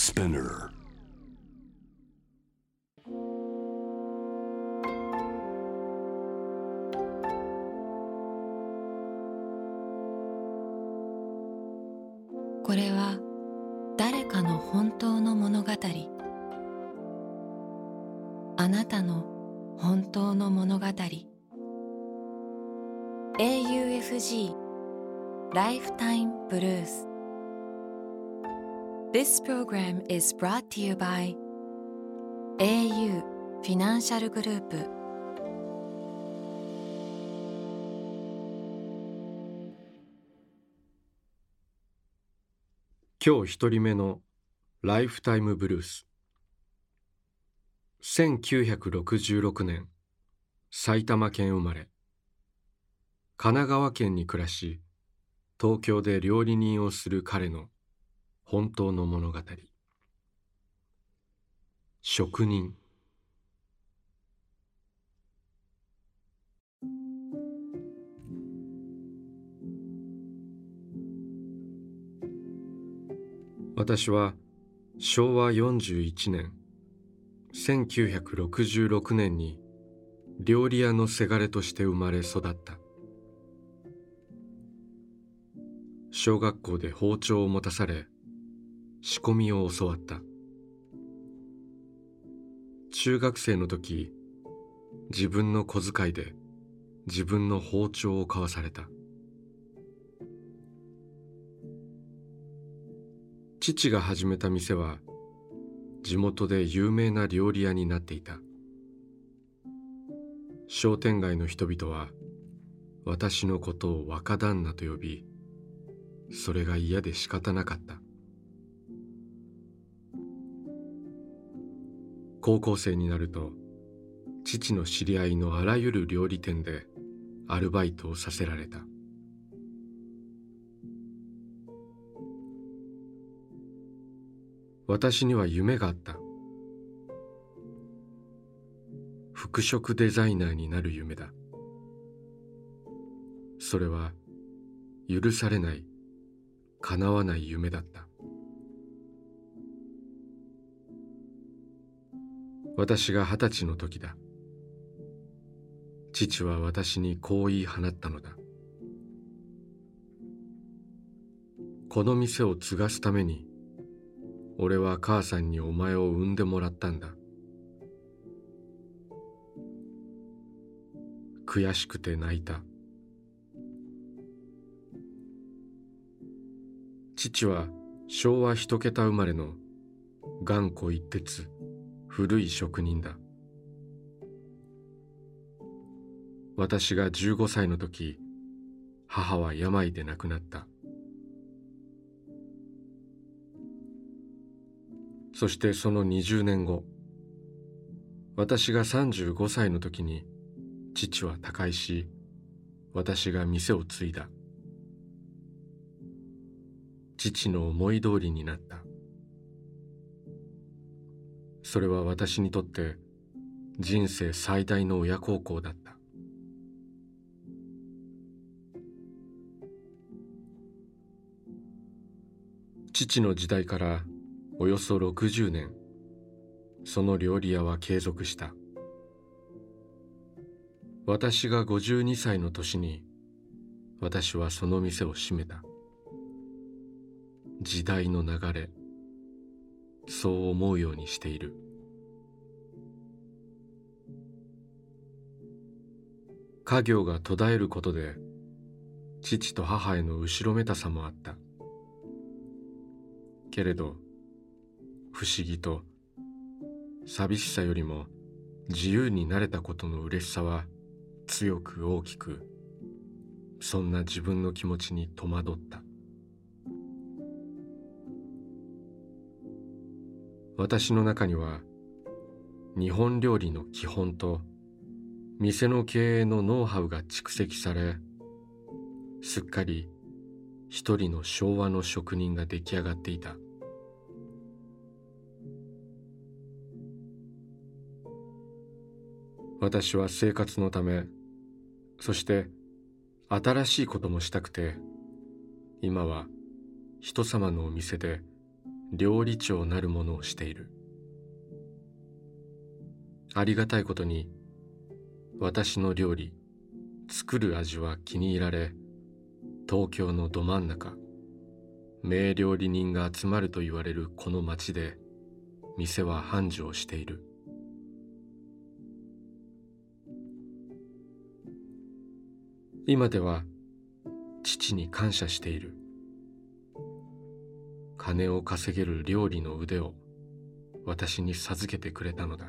Spinner. これは誰かの本当の物語。あなたの本当の物語。AUFG ライフタイムブルース This program is brought to you by au フィナンシャルグループ今日一人目のライフタイムブルース。1966年埼玉県生まれ。神奈川県に暮らし東京で料理人をする彼の本当の物語。職人。私は昭和41年1966年に料理屋のせがれとして生まれ育った。小学校で包丁を持たされ仕込みを教わった。中学生の時自分の小遣いで自分の包丁を買わされた。父が始めた店は地元で有名な料理屋になっていた。商店街の人々は私のことを若旦那と呼びそれが嫌で仕方なかった。高校生になると父の知り合いのあらゆる料理店でアルバイトをさせられた。私には夢があった。服飾デザイナーになる夢だ。それは許されない叶わない夢だった。私が二十歳の時だ。父は私にこう言い放ったのだ。この店を継がすために俺は母さんにお前を産んでもらったんだ。悔しくて泣いた。父は昭和一桁生まれの頑固一徹。古い職人だ。私が15歳の時母は病で亡くなった。そしてその20年後私が35歳の時に父は他界し私が店を継いだ。父の思い通りになった。それは私にとって人生最大の親孝行だった。父の時代からおよそ60年その料理屋は継続した。私が52歳の年に私はその店を閉めた。時代の流れそう思うようにしている。家業が途絶えることで父と母への後ろめたさもあった。けれど不思議と寂しさよりも自由になれたことの嬉しさは強く大きくそんな自分の気持ちに戸惑った。私の中には日本料理の基本と店の経営のノウハウが蓄積されすっかり一人の昭和の職人が出来上がっていた。私は生活のためそして新しいこともしたくて今は人様のお店で料理長なるものをしている。ありがたいことに私の料理作る味は気に入られ東京のど真ん中名料理人が集まると言われるこの町で店は繁盛している。今では父に感謝している。金を稼げる料理の腕を私に授けてくれたのだ。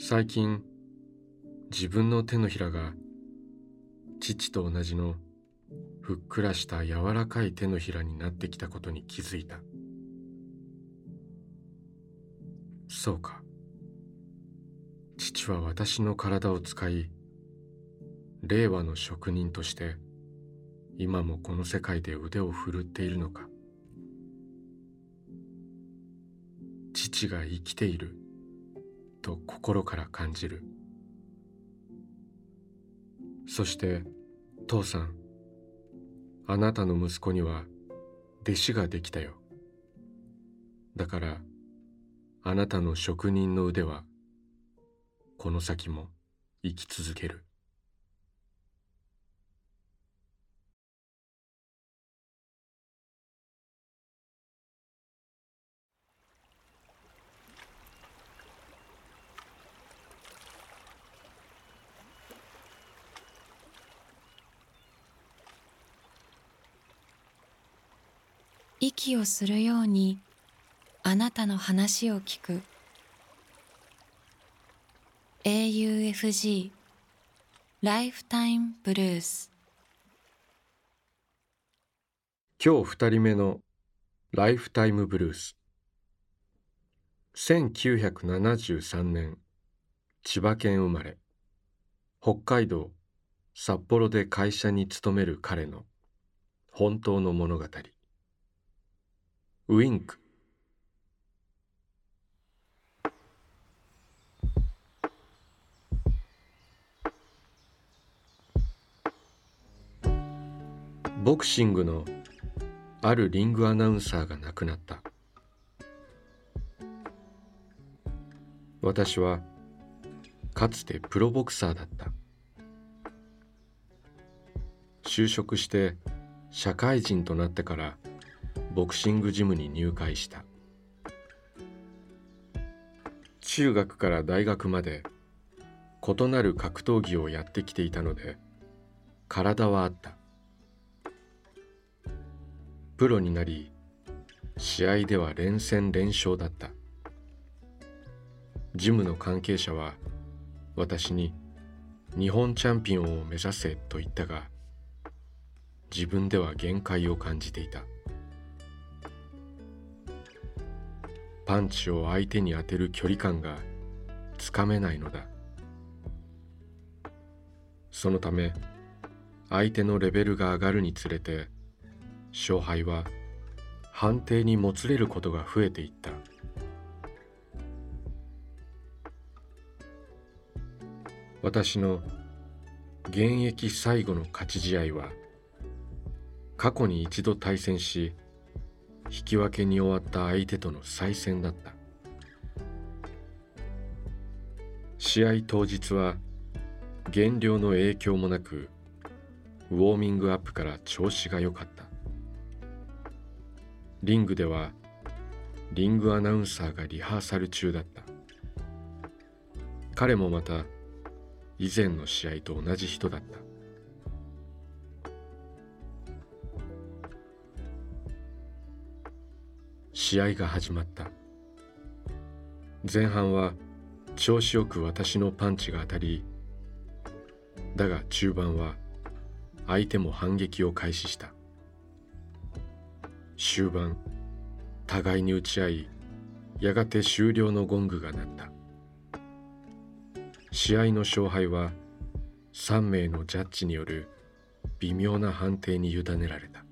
最近自分の手のひらが父と同じのふっくらした柔らかい手のひらになってきたことに気づいた。そうか。父は私の体を使い令和の職人として今もこの世界で腕を振るっているのか。父が生きていると心から感じる。そして父さんあなたの息子には弟子ができたよ。だからあなたの職人の腕はこの先も生き続ける。息をするようにあなたの話を聞く。AUFG ライフタイムブルース今日二人目のライフタイムブルース1973年千葉県生まれ。北海道札幌で会社に勤める彼の本当の物語。ウインク。ボクシングのあるリングアナウンサーが亡くなった。私はかつてプロボクサーだった。就職して社会人となってからボクシングジムに入会した。中学から大学まで異なる格闘技をやってきていたので体はあった。プロになり試合では連戦連勝だった。ジムの関係者は私に日本チャンピオンを目指せと言ったが自分では限界を感じていた。パンチを相手に当てる距離感がつかめないのだ。そのため相手のレベルが上がるにつれて勝敗は判定にもつれることが増えていった。私の現役最後の勝ち試合は過去に一度対戦し引き分けに終わった相手との再戦だった。試合当日は減量の影響もなくウォーミングアップから調子が良かった。リングではリングアナウンサーがリハーサル中だった。彼もまた以前の試合と同じ人だった。試合が始まった。前半は調子よく私のパンチが当たりだが中盤は相手も反撃を開始した。終盤互いに打ち合いやがて終了のゴングが鳴った。試合の勝敗は3名のジャッジによる微妙な判定に委ねられた。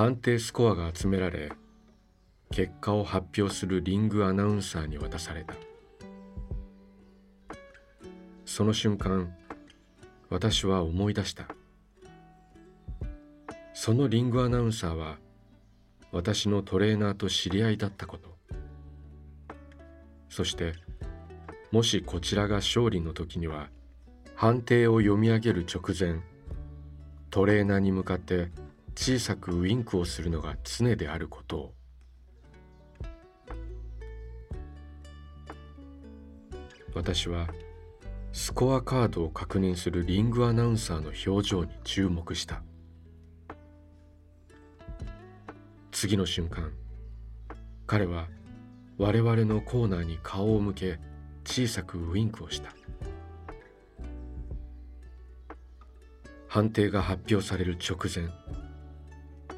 判定スコアが集められ結果を発表するリングアナウンサーに渡された。その瞬間私は思い出した。そのリングアナウンサーは私のトレーナーと知り合いだったこと。そしてもしこちらが勝利の時には判定を読み上げる直前トレーナーに向かって小さくウインクをするのが常であること。を私はスコアカードを確認するリングアナウンサーの表情に注目した。次の瞬間彼は我々のコーナーに顔を向け小さくウインクをした。判定が発表される直前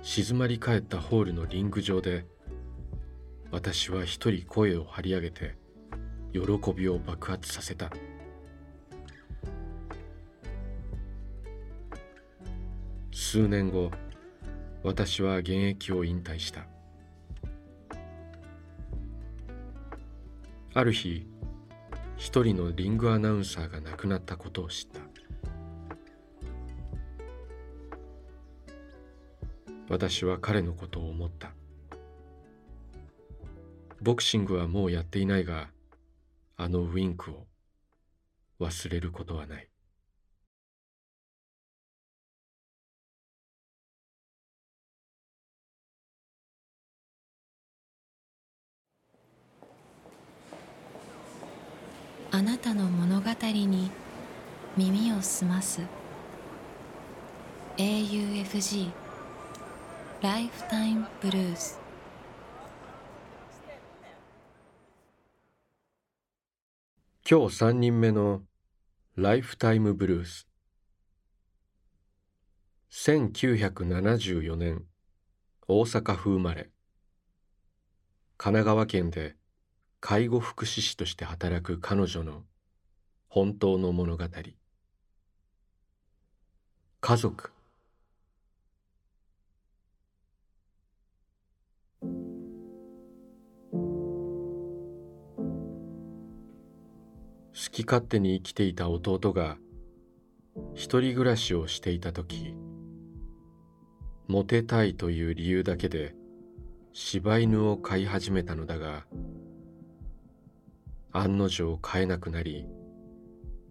静まり返ったホールのリング上で私は一人声を張り上げて喜びを爆発させた。数年後私は現役を引退した。ある日一人のリングアナウンサーが亡くなったことを知った。私は彼のことを思った。ボクシングはもうやっていないがあのウインクを忘れることはない。あなたの物語に耳を澄ます。AUFG ライフタイムブルース今日3人目のライフタイムブルース1974年大阪府生まれ。神奈川県で介護福祉士として働く彼女の本当の物語。家族好き勝手に生きていた弟が一人暮らしをしていた時モテたいという理由だけで柴犬を飼い始めたのだが案の定飼えなくなり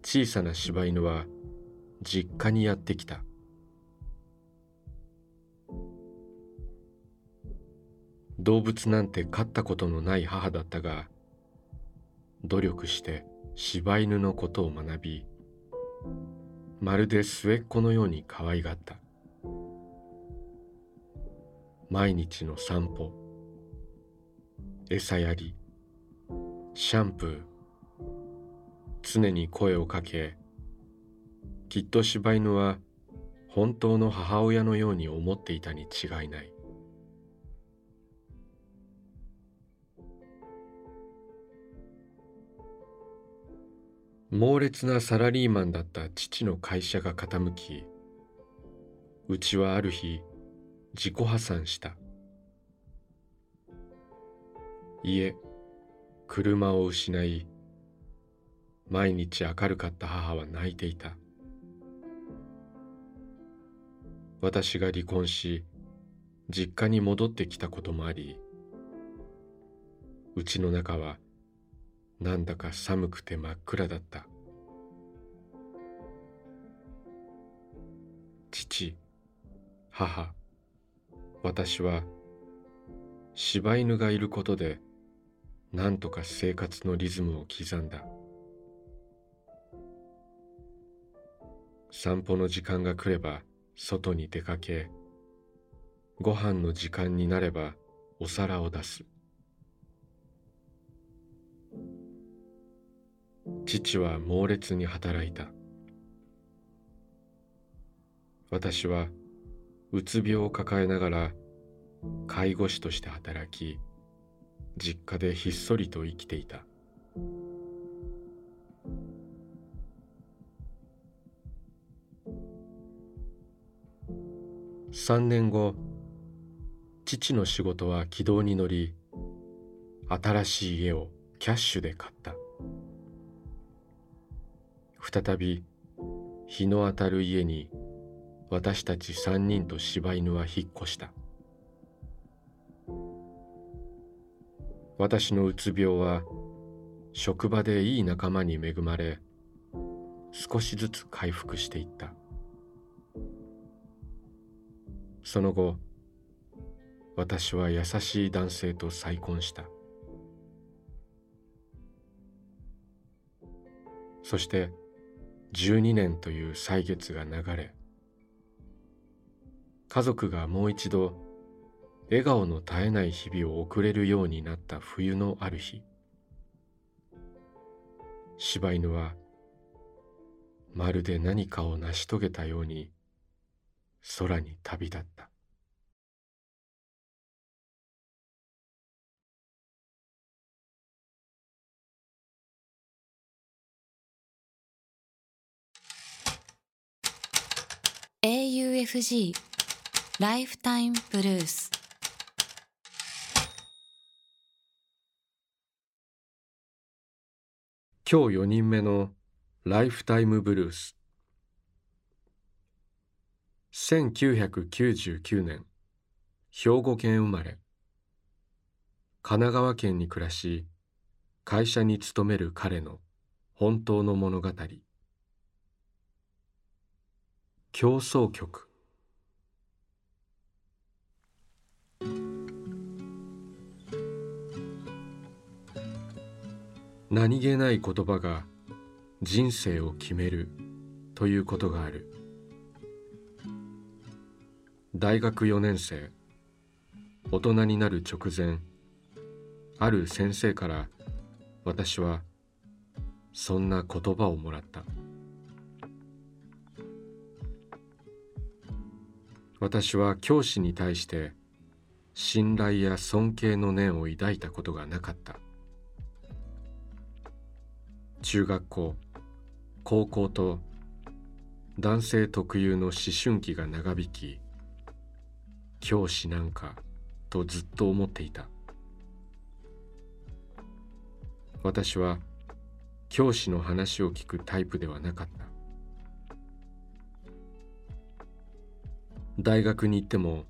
小さな柴犬は実家にやってきた。動物なんて飼ったことのない母だったが努力して柴犬のことを学びまるで末っ子のように可愛がった。毎日の散歩餌やりシャンプー常に声をかけきっと柴犬は本当の母親のように思っていたに違いない。猛烈なサラリーマンだった父の会社が傾きうちはある日自己破産した。家車を失い毎日明るかった母は泣いていた。私が離婚し実家に戻ってきたこともありうちの中はなんだか寒くて真っ暗だった。父母私は柴犬がいることでなんとか生活のリズムを刻んだ。散歩の時間が来れば外に出かけご飯の時間になればお皿を出す。父は猛烈に働いた。私はうつ病を抱えながら介護士として働き実家でひっそりと生きていた。3年後父の仕事は軌道に乗り新しい家をキャッシュで買った。再び日の当たる家に私たち三人と柴犬は引っ越した。私のうつ病は職場でいい仲間に恵まれ少しずつ回復していった。その後私は優しい男性と再婚した。そして12年という歳月が流れ家族がもう一度笑顔の絶えない日々を送れるようになった冬のある日。柴犬はまるで何かを成し遂げたように空に旅立った「AUFG ライフタイムブルース」今日4人目のライフタイムブルース1999年兵庫県生まれ。神奈川県に暮らし会社に勤める彼の本当の物語。競争曲。何気ない言葉が人生を決めるということがある。大学4年生大人になる直前ある先生から私はそんな言葉をもらった。私は教師に対して信頼や尊敬の念を抱いたことがなかった。中学校高校と男性特有の思春期が長引き教師なんかとずっと思っていた。私は教師の話を聞くタイプではなかった。大学に行っても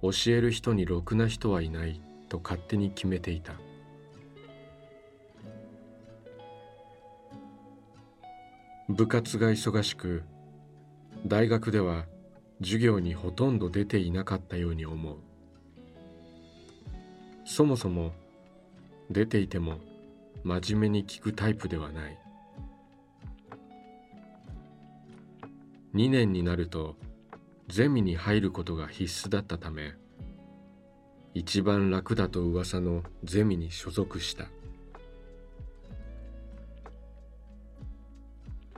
教える人にろくな人はいないと勝手に決めていた。部活が忙しく大学では授業にほとんど出ていなかったように思う。そもそも出ていても真面目に聞くタイプではない。2年になるとゼミに入ることが必須だったため一番楽だと噂のゼミに所属した。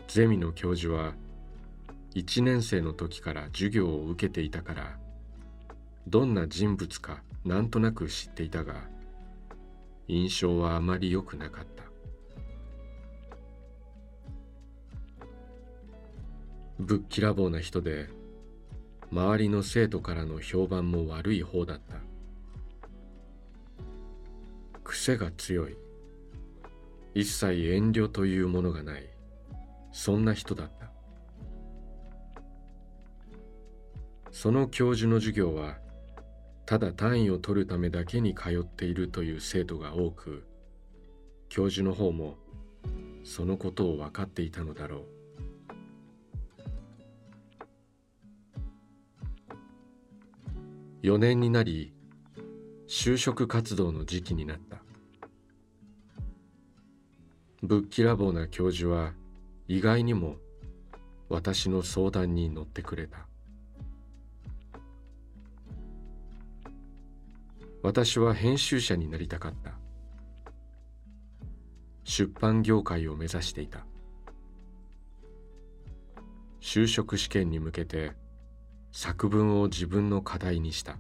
ゼミの教授は1年生の時から授業を受けていたからどんな人物かなんとなく知っていたが印象はあまり良くなかった。ぶっきらぼうな人で周りの生徒からの評判も悪い方だった。癖が強い。一切遠慮というものがない。そんな人だった。その教授の授業はただ単位を取るためだけに通っているという生徒が多く教授の方もそのことを分かっていたのだろう。4年になり就職活動の時期になった。ぶっきらぼうな教授は意外にも私の相談に乗ってくれた。私は編集者になりたかった。出版業界を目指していた。就職試験に向けて作文を自分の課題にした。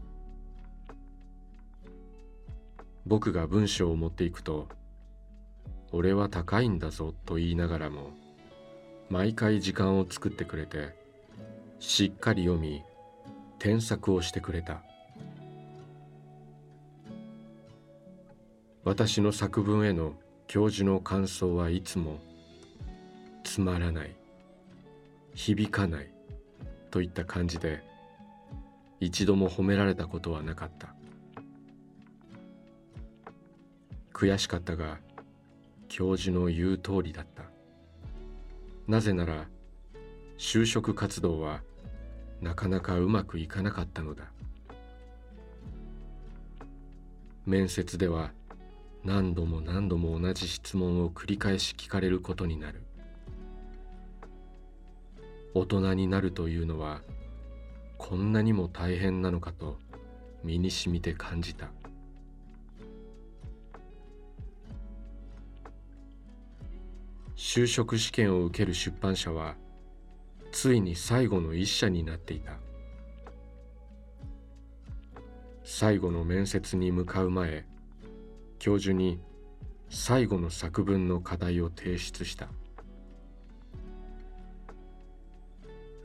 僕が文章を持っていくと「俺は高いんだぞ」と言いながらも毎回時間を作ってくれてしっかり読み添削をしてくれた。私の作文への教授の感想はいつもつまらない。響かない。といった感じで一度も褒められたことはなかった。悔しかったが教授の言う通りだった。なぜなら就職活動はなかなかうまくいかなかったのだ。面接では何度も何度も同じ質問を繰り返し聞かれることになる。大人になるというのはこんなにも大変なのかと身にしみて感じた。就職試験を受ける出版社はついに最後の一社になっていた。最後の面接に向かう前教授に最後の作文の課題を提出した。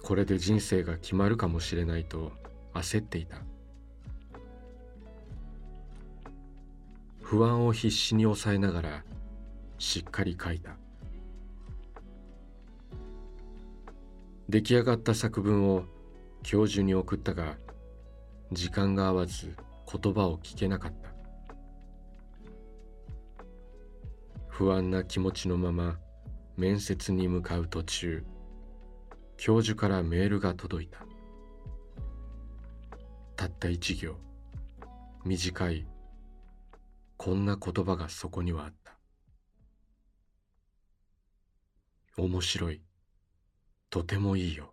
これで人生が決まるかもしれないと焦っていた。不安を必死に抑えながらしっかり書いた。出来上がった作文を教授に送ったが時間が合わず言葉を聞けなかった。不安な気持ちのまま面接に向かう途中教授からメールが届いた。たった一行。短い。こんな言葉がそこにはあった。面白い。とてもいいよ。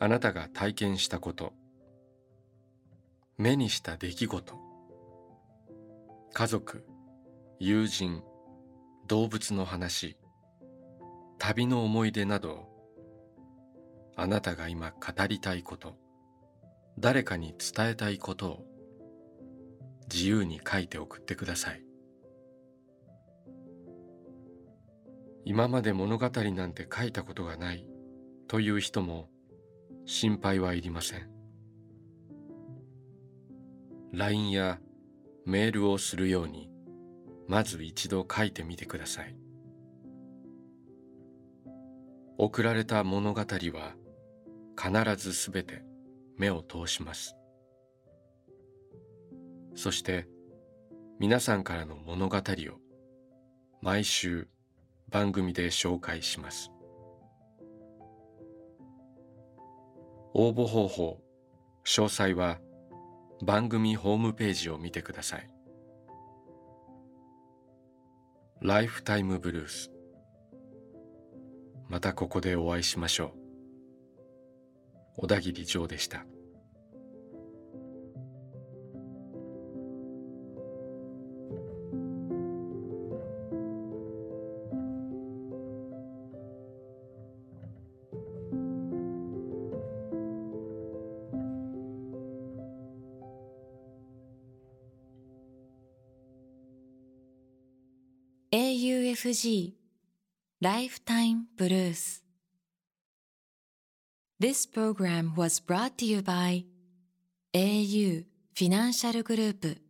あなたが体験したこと。目にした出来事。家族友人動物の話。旅の思い出などあなたが今語りたいこと。誰かに伝えたいことを自由に書いて送ってください。今まで物語なんて書いたことがないという人も心配はいりません。LINE やメールをするようにまず一度書いてみてください。送られた物語は必ずすべて目を通します。そして皆さんからの物語を毎週番組で紹介します。応募方法詳細は番組ホームページを見てください。ライフタイムブルースまたここでお会いしましょう。小田切城でした。FG Lifetime Blues This program was brought to you by au フィ